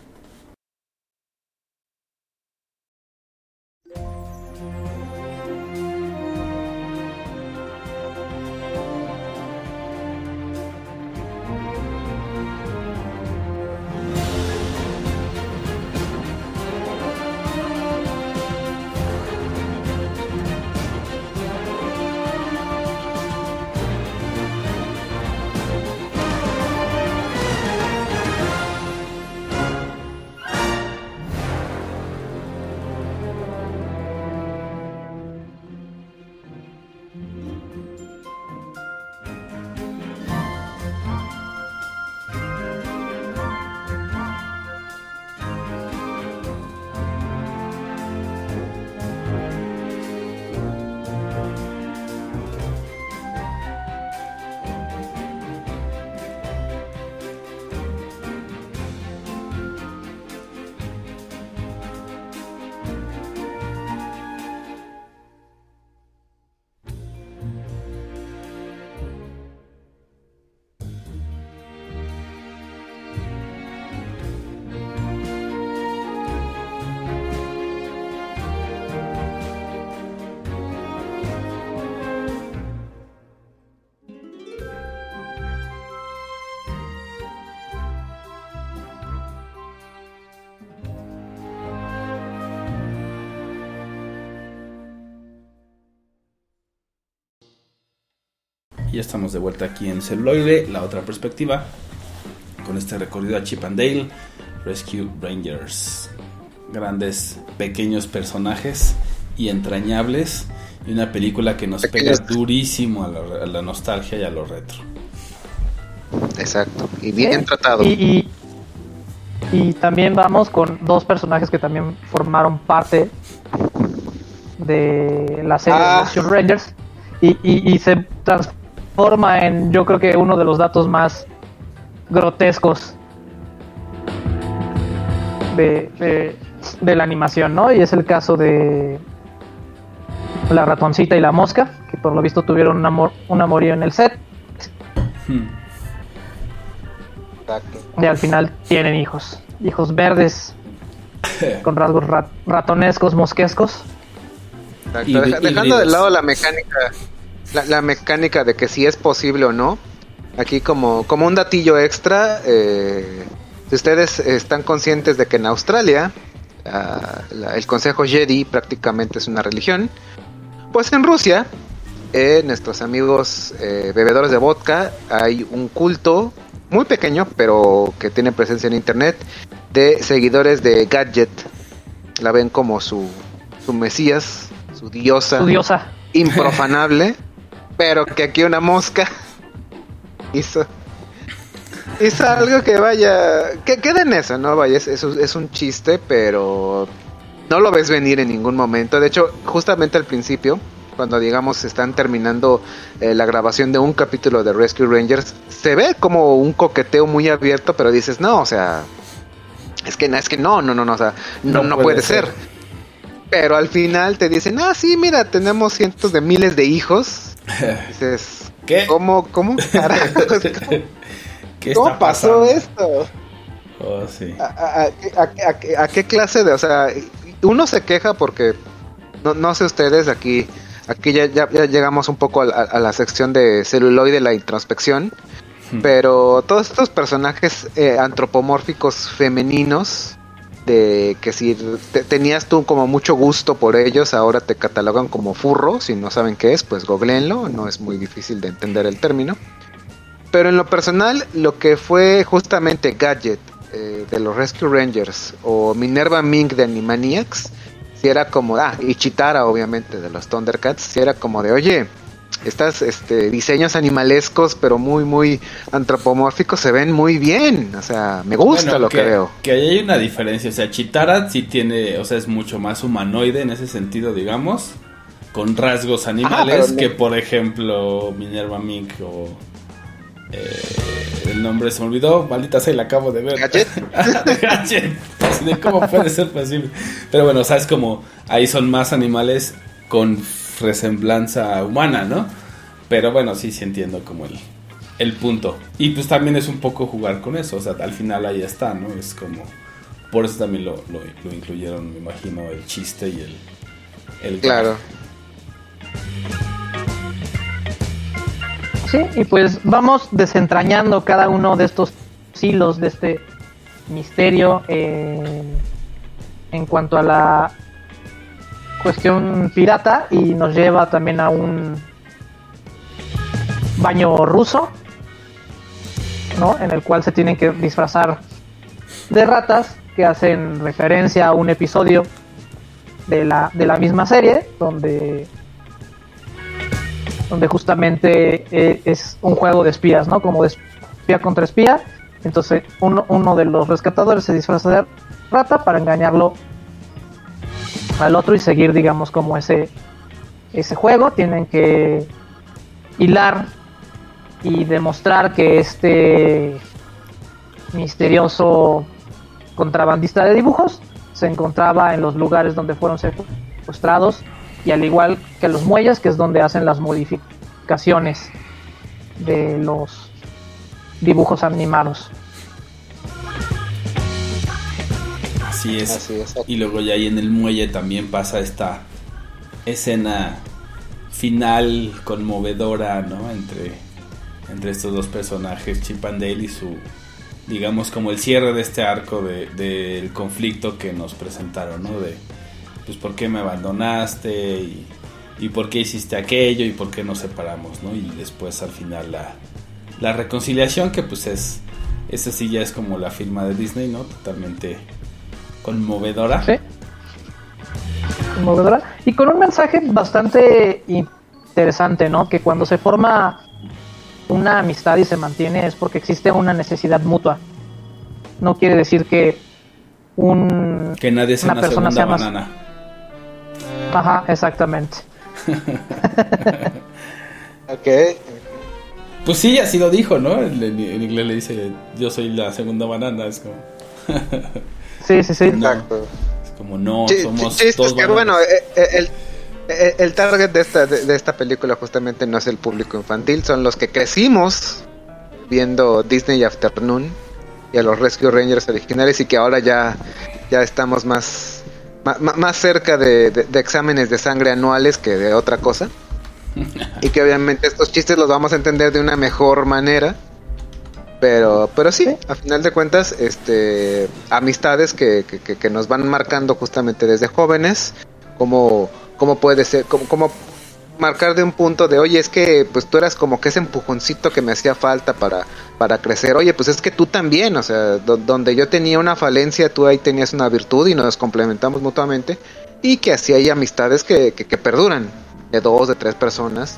Ya estamos de vuelta aquí en Celuloide, la otra perspectiva, con este recorrido a Chip and Dale, Rescue Rangers. Grandes, pequeños personajes y entrañables, y una película que nos pega durísimo a la, a la nostalgia y a lo retro. Exacto. Y bien ¿Eh? tratado. Y, y, y también vamos con dos personajes que también formaron parte de la serie Ah. de Rescue Rangers y, y- y se transforma en yo creo que uno de los datos más grotescos de, de, de la animación, ¿no? Y es el caso de la ratoncita y la mosca, que por lo visto tuvieron un, amor, un amorío en el set Hmm. Y al final tienen hijos. Hijos verdes con rasgos rat- ratonescos, mosquescos. Exacto. Y- Deja- y dejando de lado la mecánica, la, la mecánica de que si es posible o no. Aquí como, como un datillo extra, eh, si ustedes están conscientes de que en Australia la- el Consejo Jedi prácticamente es una religión, pues en Rusia, eh, nuestros amigos eh, bebedores de vodka, hay un culto muy pequeño, pero que tiene presencia en internet, de seguidores de Gadget. La ven como su, su mesías, su diosa, Su diosa. improfanable, pero que aquí una mosca hizo, hizo algo que vaya, que queda en eso, ¿no? Vaya, es, es un- es un chiste, pero no lo ves venir en ningún momento. De hecho, justamente al principio, cuando digamos están terminando eh, la grabación de un capítulo de Rescue Rangers, se ve como un coqueteo muy abierto, pero dices, no, o sea, es que, no, es que no, no, no, no, o sea, no, no puede, ser. Pero al final te dicen, ah, sí, mira, tenemos cientos de miles de hijos. Dices, ¿Qué? ¿cómo, cómo, carajos, cómo, ¿Qué cómo pasó esto? Oh, sí. ¿A, a- a- a- a qué clase de, o sea, uno se queja porque, no, no sé ustedes, aquí, aquí ya, ya, ya llegamos un poco a, la- a la sección de celuloide, la introspección, Hmm. pero todos estos personajes eh, antropomórficos femeninos, de que si te- tenías tú como mucho gusto por ellos, ahora te catalogan como furro, si no saben qué es, pues googleenlo, no es muy difícil de entender el término. Pero en lo personal, lo que fue justamente Gadget eh, de los Rescue Rangers o Minerva Mink de Animaniacs, si era como, ah, y Chitara obviamente de los Thundercats, si era como de, oye, estas este, diseños animalescos pero muy, muy antropomórficos se ven muy bien, o sea, me gusta Bueno, lo que, veo. Que ahí hay una diferencia. O sea, Chitara sí tiene, o sea, es mucho más humanoide en ese sentido, digamos. Con rasgos animales pero no- que, por ejemplo, Minerva Mink o. eh, el nombre se me olvidó, maldita sea, la acabo de ver. ¿Gadget? De Gadget. De cómo puede ser posible. Pero bueno, o sea, es como. Ahí son más animales con resemblanza humana, ¿no? Pero bueno, sí, sí entiendo como el, el punto. Y pues también es un poco jugar con eso, o sea, al final ahí está, ¿no? Es como... Por eso también lo, lo, lo incluyeron, me imagino, el chiste y el... el Claro. Sí, y pues vamos desentrañando cada uno de estos hilos de este misterio eh, en cuanto a la cuestión pirata y nos lleva también a un baño ruso, ¿no? En el cual se tienen que disfrazar de ratas que hacen referencia a un episodio de la, de la misma serie donde donde justamente eh, es un juego de espías, ¿no? Como de espía contra espía. Entonces uno, uno de los rescatadores se disfraza de rata para engañarlo al otro y seguir, digamos, como ese, ese juego. Tienen que hilar y demostrar que este misterioso contrabandista de dibujos se encontraba en los lugares donde fueron secuestrados y al igual que los muelles, que es donde hacen las modificaciones de los dibujos animados. Así es. Así es. Y luego ya ahí en el muelle también pasa esta escena final conmovedora, ¿no? Entre, entre estos dos personajes, Chip and Dale y su, digamos, como el cierre de este arco de- del conflicto que nos presentaron, ¿no? De, pues, ¿por qué me abandonaste? Y, y por qué hiciste aquello? ¿Y por qué nos separamos, no? Y después al final la, la reconciliación, que pues es, esa sí ya es como la firma de Disney, ¿no? Totalmente conmovedora. ¿Sí? Conmovedora. Y con un mensaje bastante interesante, ¿no? Que cuando se forma una amistad y se mantiene es porque existe una necesidad mutua. No quiere decir que un... Que nadie sea Una una, persona segunda sea más- banana. Ajá, exactamente. Ok. Pues sí, así lo dijo, ¿no? En inglés le dice, yo soy la segunda banana, es como... Sí, sí, sí. No. Exacto. Es como, no, Chi- somos dos que, bueno, eh, eh, el, eh, el target de esta, de, de esta película justamente no es el público infantil, son los que crecimos viendo Disney Afternoon y a los Rescue Rangers originales y que ahora ya, ya estamos más, ma- más, cerca de, de- de exámenes de sangre anuales que de otra cosa. y que obviamente estos chistes los vamos a entender de una mejor manera. Pero, pero sí, a final de cuentas, este, amistades que, que, que- que nos van marcando justamente desde jóvenes, como, como puede ser, como, como marcar de un punto de, oye, es que pues tú eras como que ese empujoncito que me hacía falta para, para crecer, oye, pues es que tú también, o sea, do- donde yo tenía una falencia, tú ahí tenías una virtud y nos complementamos mutuamente, y que así hay amistades que, que, que perduran, de dos, de tres personas,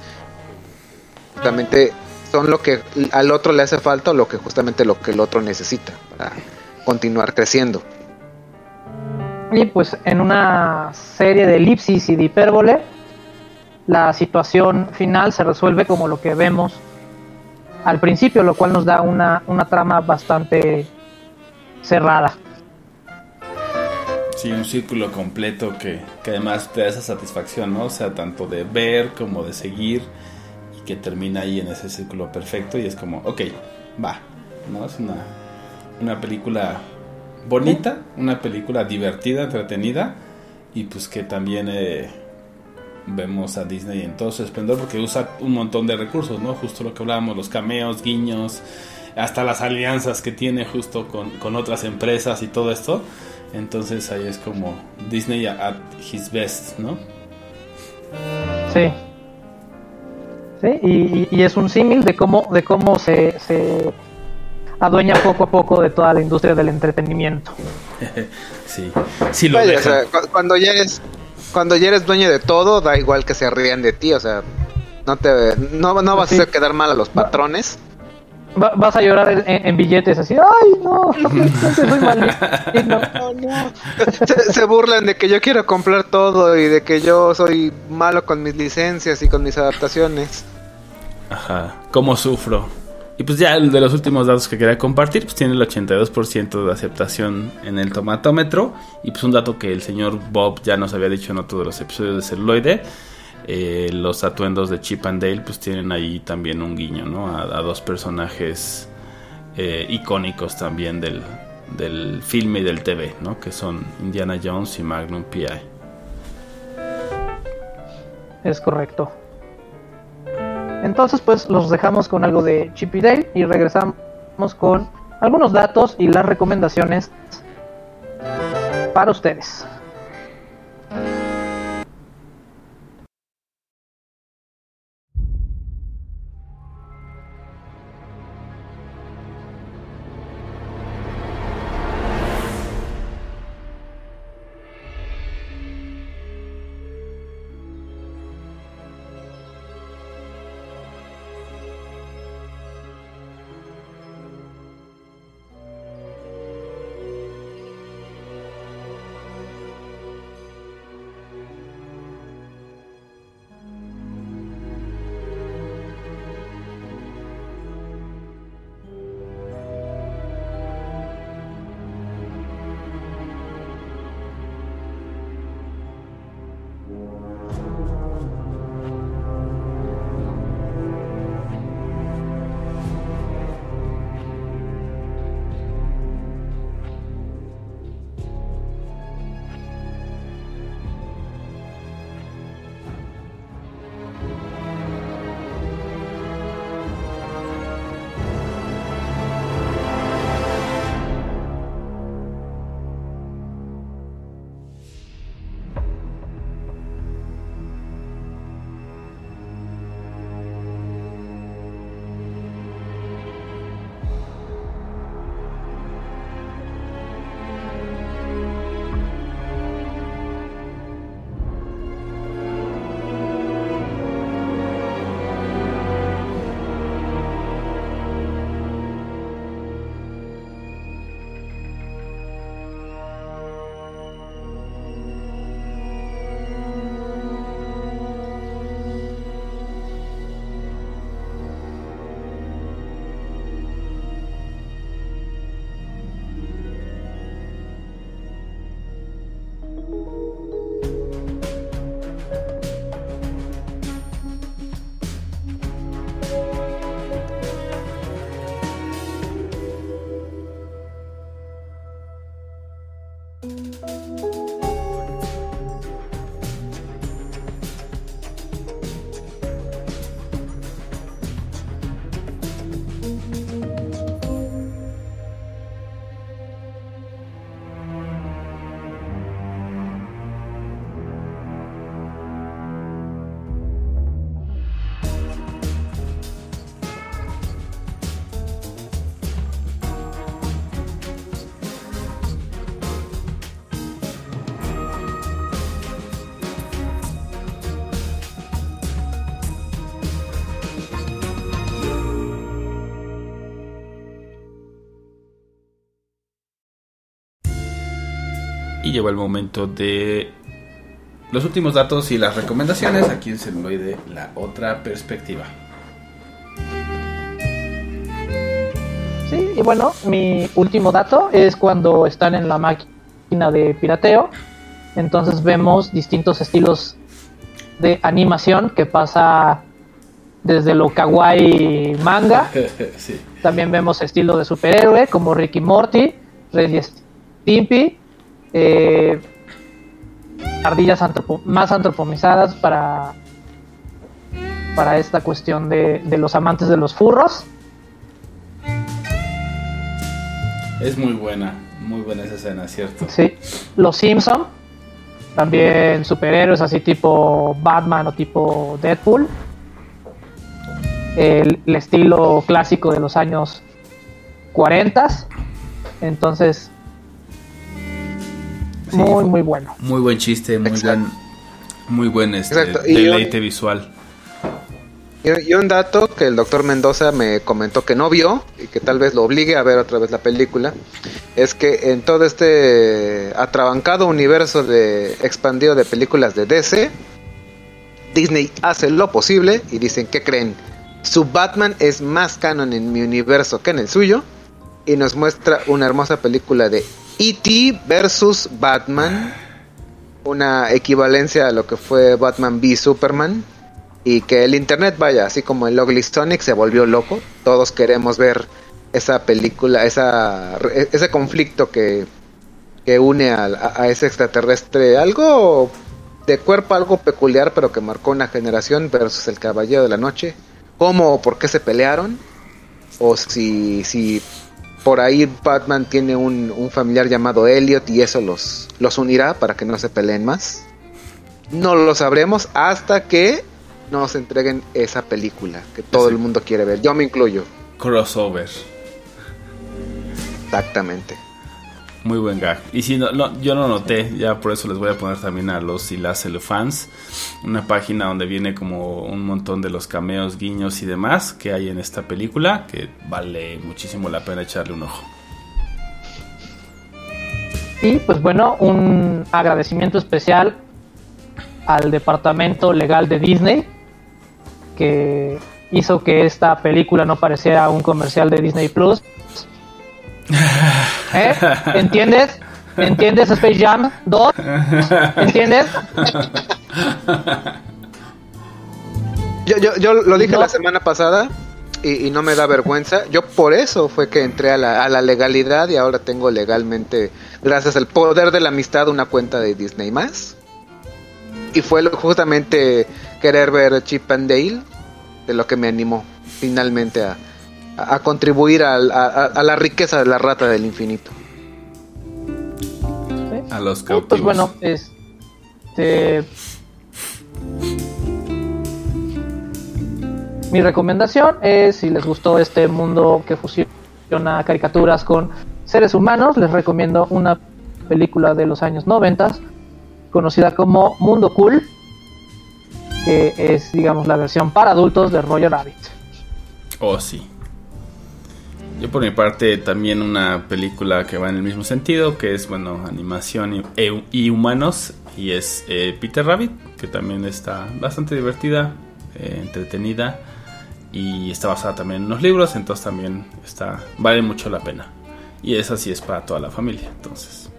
justamente son lo que al otro le hace falta o lo que justamente lo que el otro necesita para continuar creciendo. Y pues en una serie de elipsis y de hipérbole, la situación final se resuelve como lo que vemos al principio, lo cual nos da una, una trama bastante cerrada. Sí, un círculo completo que, que además te da esa satisfacción, ¿no? O sea, tanto de ver como de seguir que termina ahí en ese círculo perfecto y es como, ok, va, ¿no? Es una, una película bonita, una película divertida, entretenida y pues que también eh, vemos a Disney en todo su esplendor porque usa un montón de recursos, ¿no? Justo lo que hablábamos, los cameos, guiños, hasta las alianzas que tiene justo con, con otras empresas y todo esto. Entonces ahí es como Disney at his best, ¿no? Sí. Sí, y, y- es un símil de cómo, de cómo se, se adueña poco a poco de toda la industria del entretenimiento. sí, sí lo Vaya, o dejan. sea, cu- cuando ya eres cuando ya eres dueño de todo, da igual que se rían de ti, o sea, no te no, no vas Sí. a hacer quedar mal a los patrones. Va- vas a llorar en, en- en billetes así, ay no, soy maligno, no, no". Se, se burlan de que yo quiero comprar todo y de que yo soy malo con mis licencias y con mis adaptaciones. Ajá, cómo sufro. Y pues ya el de los últimos datos que quería compartir, pues tiene el 82% de aceptación en el tomatómetro. Y pues un dato que el señor Bob ya nos había dicho en otro de los episodios de celuloide. Eh, los atuendos de Chip and Dale pues tienen ahí también un guiño, ¿no? A, dos personajes eh, icónicos también del, del filme y del TV, ¿no? Que son Indiana Jones y Magnum P.I. Es correcto. Entonces, pues los dejamos con algo de Chip y Dale y regresamos con algunos datos y las recomendaciones para ustedes. Llegó el momento de los últimos datos y las recomendaciones aquí en celuloide, la otra perspectiva. Sí, y bueno, mi último dato es cuando están en la máquina de pirateo. Entonces vemos distintos estilos de animación que pasa desde lo kawaii manga. sí. También vemos estilo de superhéroe como Ricky Morty, Red Stimpy, eh, ardillas antropo- más antropomizadas para, para esta cuestión de, de los amantes de los furros. Es muy buena, muy buena esa escena, ¿cierto? Sí. Los Simpson, también superhéroes así tipo Batman o tipo Deadpool. El, el estilo clásico de los años 40. Entonces, Sí. muy, muy bueno. Muy buen chiste, muy Exacto. buen, muy buen este, y deleite visual. Y, y un dato que el doctor Mendoza me comentó que no vio y que tal vez lo obligue a ver otra vez la película es que en todo este atrabancado universo de expandido de películas de DC Disney hace lo posible y dicen que creen su Batman es más canon en mi universo que en el suyo y nos muestra una hermosa película de E.T. versus Batman. Una equivalencia a lo que fue Batman v Superman. Y que el internet vaya así como el Ugly Sonic se volvió loco. Todos queremos ver esa película esa ese conflicto que que une a, a ese extraterrestre. Algo de cuerpo algo peculiar pero que marcó una generación versus el Caballero de la Noche. Cómo o por qué se pelearon o si si por ahí Batman tiene un, un familiar llamado Elliot y eso los, los unirá para que no se peleen más. No lo sabremos hasta que nos entreguen esa película que todo Sí. el mundo quiere ver. Yo me incluyo. Crossover. Exactamente. Muy buen gag. Y si no, no, yo no noté, ya por eso les voy a poner también a los y las fans una página donde viene como un montón de los cameos, guiños y demás que hay en esta película, que vale muchísimo la pena echarle un ojo. Y pues bueno, un agradecimiento especial al departamento legal de Disney que hizo que esta película no pareciera un comercial de Disney Plus. ¿Eh? ¿Entiendes? ¿Entiendes Space Jam 2? ¿Entiendes? Yo, yo, yo lo dije No. la semana pasada y, y no me da vergüenza. Yo por eso fue que entré a la, a la legalidad y ahora tengo legalmente, gracias al poder de la amistad, una cuenta de Disney más. Y fue lo- justamente querer ver Chip and Dale de lo que me animó finalmente a, a- a contribuir a, a- a la riqueza de la rata del infinito. A los Y, cautivos. pues bueno, este. Mi recomendación es si les gustó este mundo que fusiona caricaturas con seres humanos, les recomiendo una película de los años 90 conocida como Mundo Cool, que es digamos la versión para adultos de Roger Rabbit. Oh, sí. Yo por mi parte también una película que va en el mismo sentido, que es, bueno, animación y, e- y humanos, y es eh, Peter Rabbit, que también está bastante divertida, eh, entretenida, y está basada también en los libros, entonces también está, vale mucho la pena. Y esa sí es para toda la familia, entonces.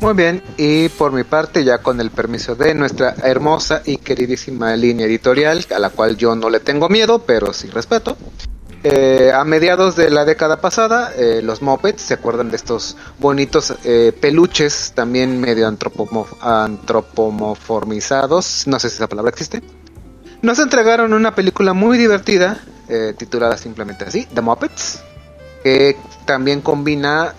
Muy bien, y por mi parte, ya con el permiso de nuestra hermosa y queridísima línea editorial, a la cual yo no le tengo miedo, pero sí respeto, eh, a mediados de la década pasada, eh, los Muppets, ¿se acuerdan de estos bonitos eh, peluches también medio antropomo- antropomorfizados? No sé si esa palabra existe. Nos entregaron una película muy divertida, titulada simplemente así, The Muppets, que también combina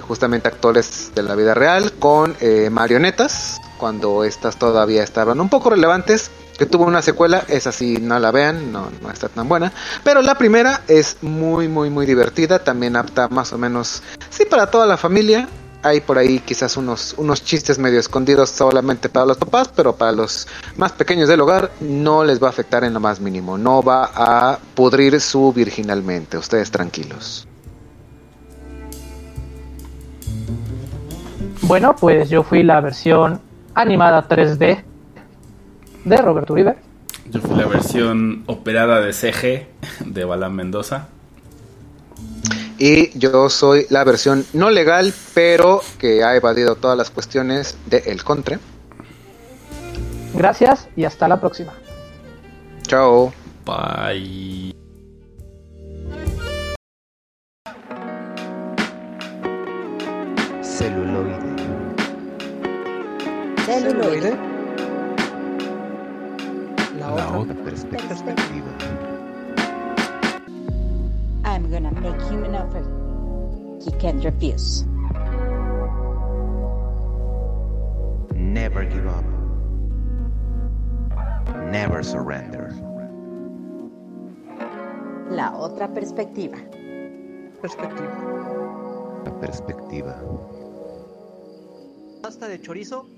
justamente actores de la vida real con marionetas, cuando estas todavía estaban un poco relevantes, que tuvo una secuela, esa sí no la vean, no, no está tan buena, pero la primera es muy muy muy divertida, también apta más o menos, sí para toda la familia, hay por ahí quizás unos, unos chistes medio escondidos solamente para los papás, pero para los más pequeños del hogar no les va a afectar en lo más mínimo, no va a pudrir su virginalmente, ustedes tranquilos. Bueno, pues yo fui la versión animada 3D de Roberto Uribe. Yo fui la versión operada de CG de Balán Mendoza. Y yo soy la versión no legal, pero que ha evadido todas las cuestiones de El Contre. Gracias y hasta la próxima. Chao. Bye. Celuloide. Celuloide. La La otra. otra perspectiva. I'm gonna make him an offer he can't refuse. Never give up. Never surrender. La otra perspectiva. Perspectiva. La perspectiva. Pasta de chorizo.